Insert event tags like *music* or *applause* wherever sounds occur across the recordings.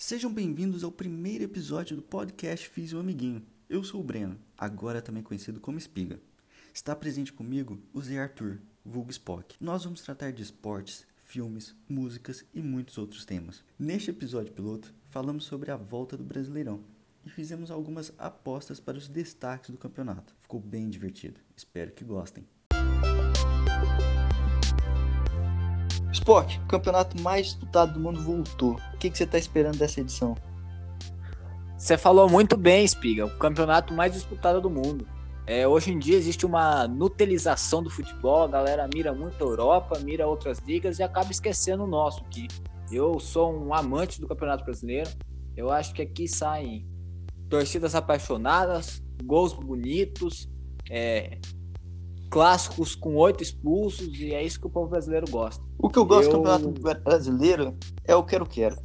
Sejam bem-vindos ao primeiro episódio do podcast Fiz um Amiguinho. Eu sou o Breno, agora também conhecido como Espiga. Está presente comigo o Zé Arthur, vulgo Spock. Nós vamos tratar de esportes, filmes, músicas e muitos outros temas. Neste episódio piloto, falamos sobre a volta do Brasileirão e fizemos algumas apostas para os destaques do campeonato. Ficou bem divertido, espero que gostem. Spock, o campeonato mais disputado do mundo voltou. O que, que você está esperando dessa edição? Você falou muito bem, Spiga. O campeonato mais disputado do mundo. É, hoje em dia existe uma nutelização do futebol, a galera mira muito a Europa, mira outras ligas e acaba esquecendo o nosso aqui. Eu sou um amante do Campeonato Brasileiro. Eu acho que aqui saem torcidas apaixonadas, gols bonitos, é, clássicos com oito expulsos, e é isso que o povo brasileiro gosta. O que eu gosto eu... do Campeonato Brasileiro é o quero-quero.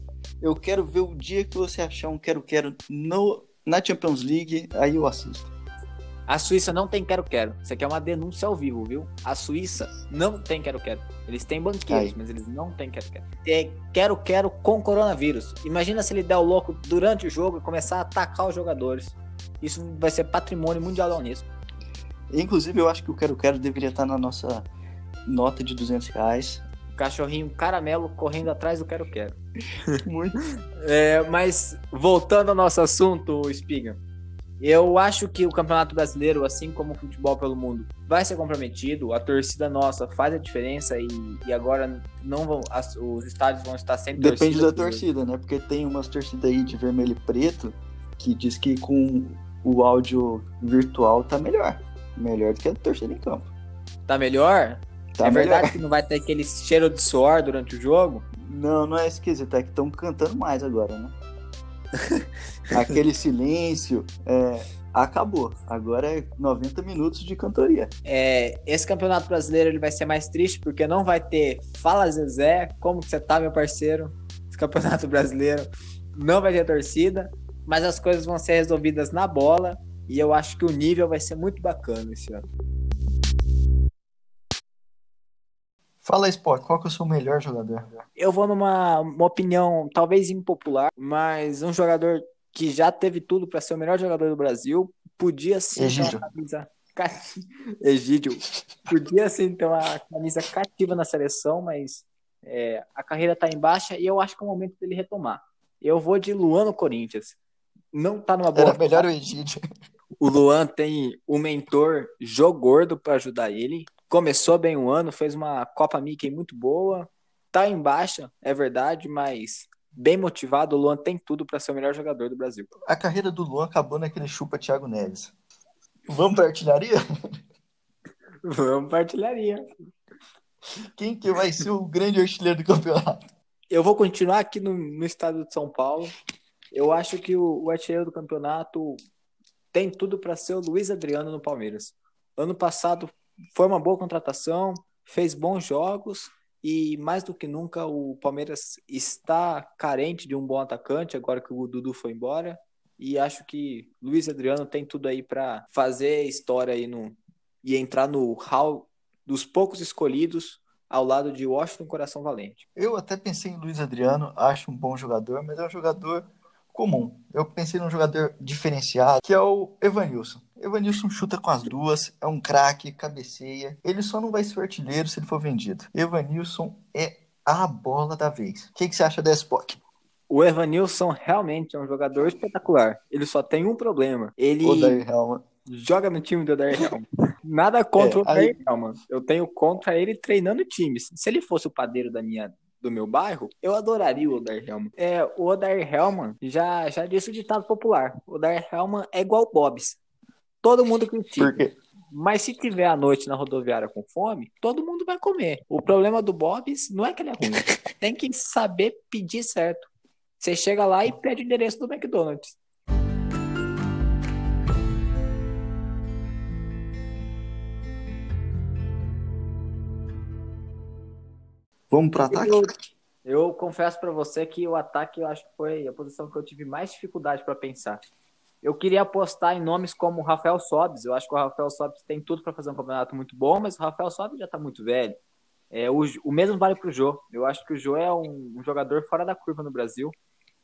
Eu quero ver o dia que você achar um quero-quero na Champions League, aí eu assisto. A Suíça não tem quero-quero. Isso aqui é uma denúncia ao vivo, viu? A Suíça não tem quero-quero. Eles têm banqueiros, Aí. mas eles não têm quero-quero. É quero-quero com coronavírus. Imagina se ele der o louco durante o jogo e começar a atacar os jogadores. Isso vai ser patrimônio mundial da Unesco. Inclusive, eu acho que o quero-quero deveria estar na nossa nota de 200 reais. Cachorrinho caramelo correndo atrás do quero-quero. *laughs* Muito. É, mas, voltando ao nosso assunto, Spiga. Eu acho que o Campeonato Brasileiro, assim como o futebol pelo mundo, vai ser comprometido. A torcida nossa faz a diferença e, e agora não vão, as, os estádios vão estar sem Depende torcida. Depende da torcida, né? Porque tem umas torcidas aí de vermelho e preto que diz que com o áudio virtual tá melhor. Melhor do que a torcida em campo. Tá melhor? Tá é melhor. verdade que não vai ter aquele cheiro de suor durante o jogo? Não, não é esquisito, é que estão cantando mais agora, né? *laughs* Aquele silêncio é, acabou. Agora é 90 minutos de cantoria. É, esse campeonato brasileiro ele vai ser mais triste porque não vai ter Fala Zezé, como que você tá, meu parceiro? Esse campeonato brasileiro não vai ter torcida, mas as coisas vão ser resolvidas na bola e eu acho que o nível vai ser muito bacana esse ano. Fala, Sport, qual que é o seu melhor jogador? Eu vou numa uma opinião talvez impopular, mas um jogador que já teve tudo para ser o melhor jogador do Brasil, podia sim Egídio. ter uma camisa *laughs* Egídio. Podia sim ter uma camisa cativa na seleção, mas é, a carreira tá em baixa e eu acho que é o momento dele retomar. Eu vou de Luan no Corinthians. Não tá numa boa. Era melhor o Egídio. O Luan tem o mentor Jogordo para ajudar ele começou bem o ano, fez uma Copa Mickey muito boa, tá em baixa, é verdade, mas bem motivado, o Luan tem tudo para ser o melhor jogador do Brasil. A carreira do Luan acabou naquele chupa Thiago Neves. Vamos para artilharia? *laughs* Vamos para artilharia. Quem que vai ser o grande artilheiro do campeonato? Eu vou continuar aqui no, no estado de São Paulo. Eu acho que o, o artilheiro do campeonato tem tudo para ser o Luiz Adriano no Palmeiras. Ano passado foi uma boa contratação, fez bons jogos e mais do que nunca o Palmeiras está carente de um bom atacante agora que o Dudu foi embora e acho que Luiz Adriano tem tudo aí para fazer história aí no e entrar no hall dos poucos escolhidos ao lado de Washington Coração Valente. Eu até pensei em Luiz Adriano, acho um bom jogador, mas é um jogador comum. Eu pensei num jogador diferenciado, que é o Evanilson. Evanilson chuta com as duas, é um craque, cabeceia. Ele só não vai ser artilheiro se ele for vendido. Evanilson é a bola da vez. O que, que você acha desse POC? O Evanilson realmente é um jogador espetacular. Ele só tem um problema. Ele joga no time do Odair Helman. Nada contra é, o Odair aí... Helman. Eu tenho contra ele treinando times. Se ele fosse o padeiro da minha do meu bairro, eu adoraria o Odair Helman. É, o Odair Helman já, já disse o ditado popular. O Odair Helman é igual Bobs. Todo mundo critica. Por quê? Mas se tiver à noite na rodoviária com fome, todo mundo vai comer. O problema do Bob's não é que ele é ruim. *laughs* Tem que saber pedir certo. Você chega lá e pede o endereço do McDonald's. Vamos para ataque? Eu, eu confesso para você que o ataque eu acho que foi a posição que eu tive mais dificuldade para pensar. Eu queria apostar em nomes como o Rafael Sobes. Eu acho que o Rafael Sobes tem tudo para fazer um campeonato muito bom, mas o Rafael Sobes já está muito velho. É, o, o mesmo vale para o Jô. Eu acho que o Jô é um, um, jogador fora da curva no Brasil.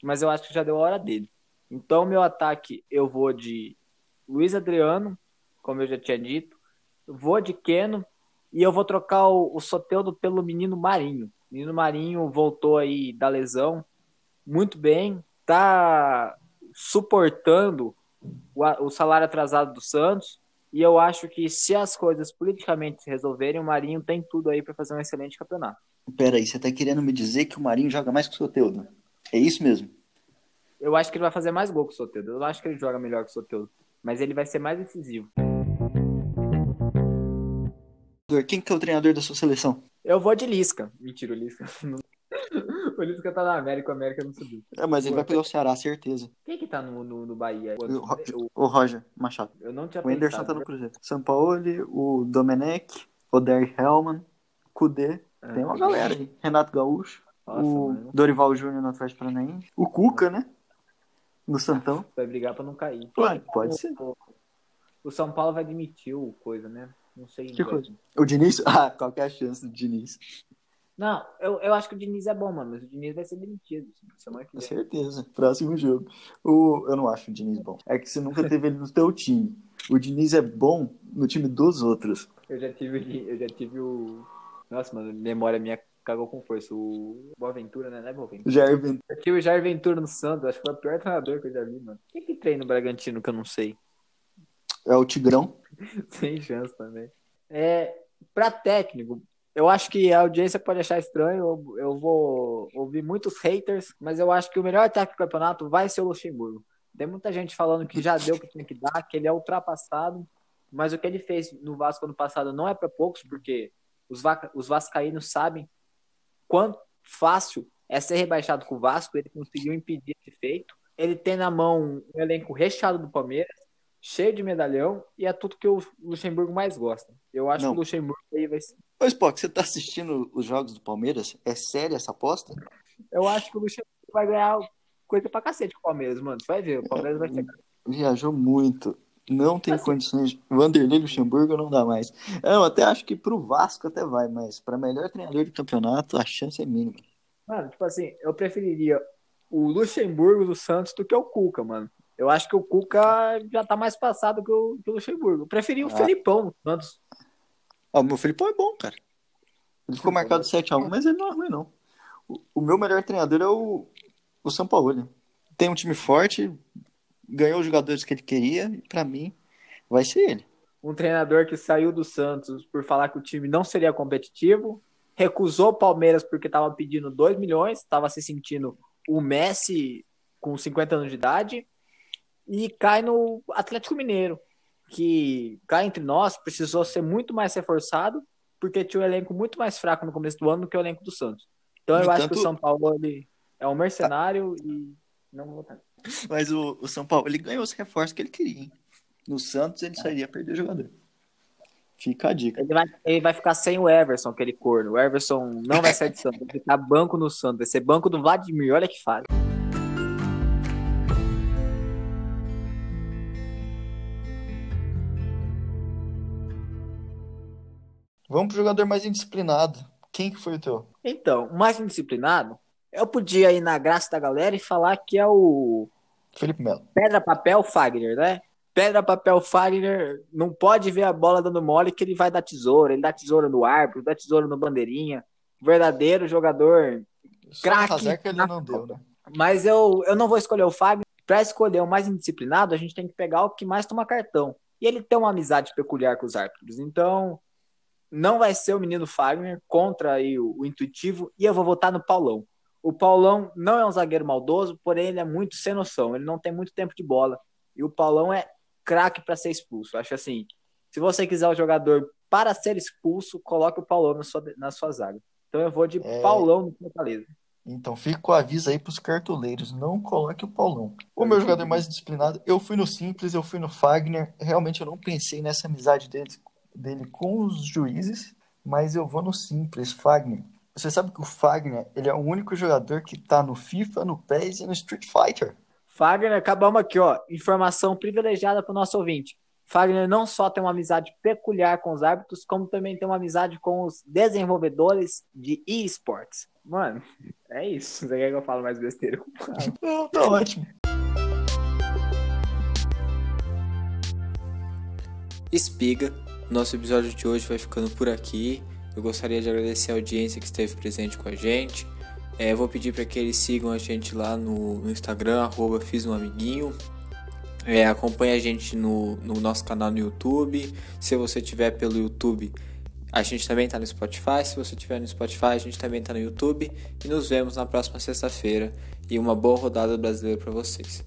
mas eu acho que já deu a hora dele. Então, meu ataque, eu vou de Luiz Adriano, como eu já tinha dito, vou de Keno e eu vou trocar o, o Soteldo pelo menino Marinho. O menino Marinho voltou aí da lesão muito bem, tá suportando o, o salário atrasado do Santos. E eu acho que se as coisas politicamente se resolverem, o Marinho tem tudo aí para fazer um excelente campeonato. Peraí, você tá querendo me dizer que o Marinho joga mais que o Soteldo? É isso mesmo? Eu acho que ele vai fazer mais gol que o Soteldo. Eu acho que ele joga melhor que o Soteldo. Mas ele vai ser mais decisivo. Quem que é o treinador da sua seleção? Eu vou de Lisca. Mentira, o Lisca. *laughs* o Lisca tá na América, o América não subiu. É, mas ele vai pegar o Ceará, certeza. Quem que tá no, no, no Bahia? O, o, Roger Machado. Eu não tinha O Anderson tá no Cruzeiro. São Paulo, o Domenech, o Derek Hellman, Kudê. É, Tem uma galera aí. Renato Gaúcho. Nossa, o mano. Dorival Júnior no Atlético Paranaense. O Cuca, né? No Santão. Vai brigar pra não cair. Pode, pode ser. O São Paulo vai demitir o coisa, né? Não sei. Que coisa? O Diniz? *laughs* Ah, qual que é a chance do Diniz? Não, eu, eu acho que o Diniz é bom, mano, mas o Diniz vai ser demitido semana que vem. Com certeza. Próximo jogo. O, eu não acho o Diniz bom. É que você nunca teve ele no teu time. O Diniz é bom no time dos outros. Eu já tive, eu já tive o. Nossa, mano, memória minha cagou com força. O Boaventura, né? Não é Boaventura. Jair Ventura. Eu tive o Jair Ventura no Santos. Acho que foi o pior treinador que eu já vi, mano. Quem que treina no Bragantino que eu não sei? É o Tigrão. *laughs* Sem chance também. É, pra técnico, eu acho que a audiência pode achar estranho. Eu, vou ouvir muitos haters, mas eu acho que o melhor ataque do campeonato vai ser o Luxemburgo. Tem muita gente falando que já deu o que tinha que dar, que ele é ultrapassado, mas o que ele fez no Vasco ano passado não é para poucos, porque os, os vascaínos sabem quanto fácil é ser rebaixado com o Vasco, ele conseguiu impedir esse feito. Ele tem na mão um elenco recheado do Palmeiras, cheio de medalhão, e é tudo que o Luxemburgo mais gosta. Eu acho não. que o Luxemburgo aí vai ser. Ô, Spock, você tá assistindo os jogos do Palmeiras? É séria essa aposta? Eu acho que o Luxemburgo vai ganhar coisa pra cacete com o Palmeiras, mano. Você vai ver, o Palmeiras vai ser. Viajou muito. Não tem assim, condições. Vanderlei Luxemburgo não dá mais. Eu até acho que pro Vasco até vai, mas para melhor treinador de campeonato a chance é mínima. Mano, tipo assim, eu preferiria o Luxemburgo do Santos do que o Cuca, mano. Eu acho que o Cuca já tá mais passado que o, que o Luxemburgo. Eu preferi o ah. Felipão do Santos. Ah, o meu Felipão é bom, cara. Ele ficou marcado 7x1, mas ele não é ruim, não. O, o meu melhor treinador é o, o São Paulo. Tem um time forte, ganhou os jogadores que ele queria, e pra mim vai ser ele. Um treinador que saiu do Santos por falar que o time não seria competitivo, recusou o Palmeiras porque estava pedindo 2 milhões, estava se sentindo o Messi com 50 anos de idade, e cai no Atlético Mineiro, que cá entre nós precisou ser muito mais reforçado, porque tinha um elenco muito mais fraco no começo do ano do que o elenco do Santos. Então eu acho que o São Paulo ele é um mercenário e não vou votar. Mas o, o São Paulo, ele ganhou os reforços que ele queria. Hein? No Santos, ele sairia a perder o jogador. Fica a dica. Ele vai, ele vai ficar sem o Everson, aquele corno. O Everson não vai sair de Santos, vai ficar banco no Santos. Vai ser banco do Vladimir, olha que fase. Vamos pro jogador mais indisciplinado. Quem que foi o teu? Então, o mais indisciplinado eu podia ir na graça da galera e falar que é o. Felipe Melo. Pedra, papel, Fagner, né? Pedra, papel, Fagner não pode ver a bola dando mole que ele vai dar tesoura. Ele dá tesoura no árbitro, dá tesoura no bandeirinha. Verdadeiro jogador. Craque. que ele não deu, né? Mas eu, eu não vou escolher o Fagner. Para escolher o mais indisciplinado, a gente tem que pegar o que mais toma cartão. E ele tem uma amizade peculiar com os árbitros. Então, não vai ser o menino Fagner contra aí o, o intuitivo. E eu vou votar no Paulão. O Paulão não é um zagueiro maldoso, porém ele é muito sem noção, ele não tem muito tempo de bola. E o Paulão é craque para ser expulso. Acho assim, se você quiser o um jogador para ser expulso, coloque o Paulão na sua, na sua zaga. Então eu vou de é... Paulão no Fortaleza. Então fica o aviso aí para os cartoleiros, não coloque o Paulão. O meu jogador mais disciplinado, eu fui no Simples, eu fui no Fagner. Realmente eu não pensei nessa amizade dele, dele com os juízes, mas eu vou no Simples, Fagner. Você sabe que o Fagner, ele é o único jogador que tá no FIFA, no PES e no Street Fighter. Fagner, acabamos aqui, ó. Informação privilegiada pro nosso ouvinte. Fagner não só tem uma amizade peculiar com os árbitros, como também tem uma amizade com os desenvolvedores de esportes. Mano, é isso. Você quer que eu falo mais besteira? *laughs* Não, tá ótimo. Espiga, nosso episódio de hoje vai ficando por aqui. Eu gostaria de agradecer a audiência que esteve presente com a gente. É, vou pedir para que eles sigam a gente lá no, no Instagram, arroba fiz um amiguinho. É, acompanhe a gente no, no nosso canal no YouTube. Se você tiver pelo YouTube, a gente também está no Spotify. Se você estiver no Spotify, a gente também está no YouTube. E nos vemos na próxima sexta-feira. E uma boa rodada brasileira para vocês.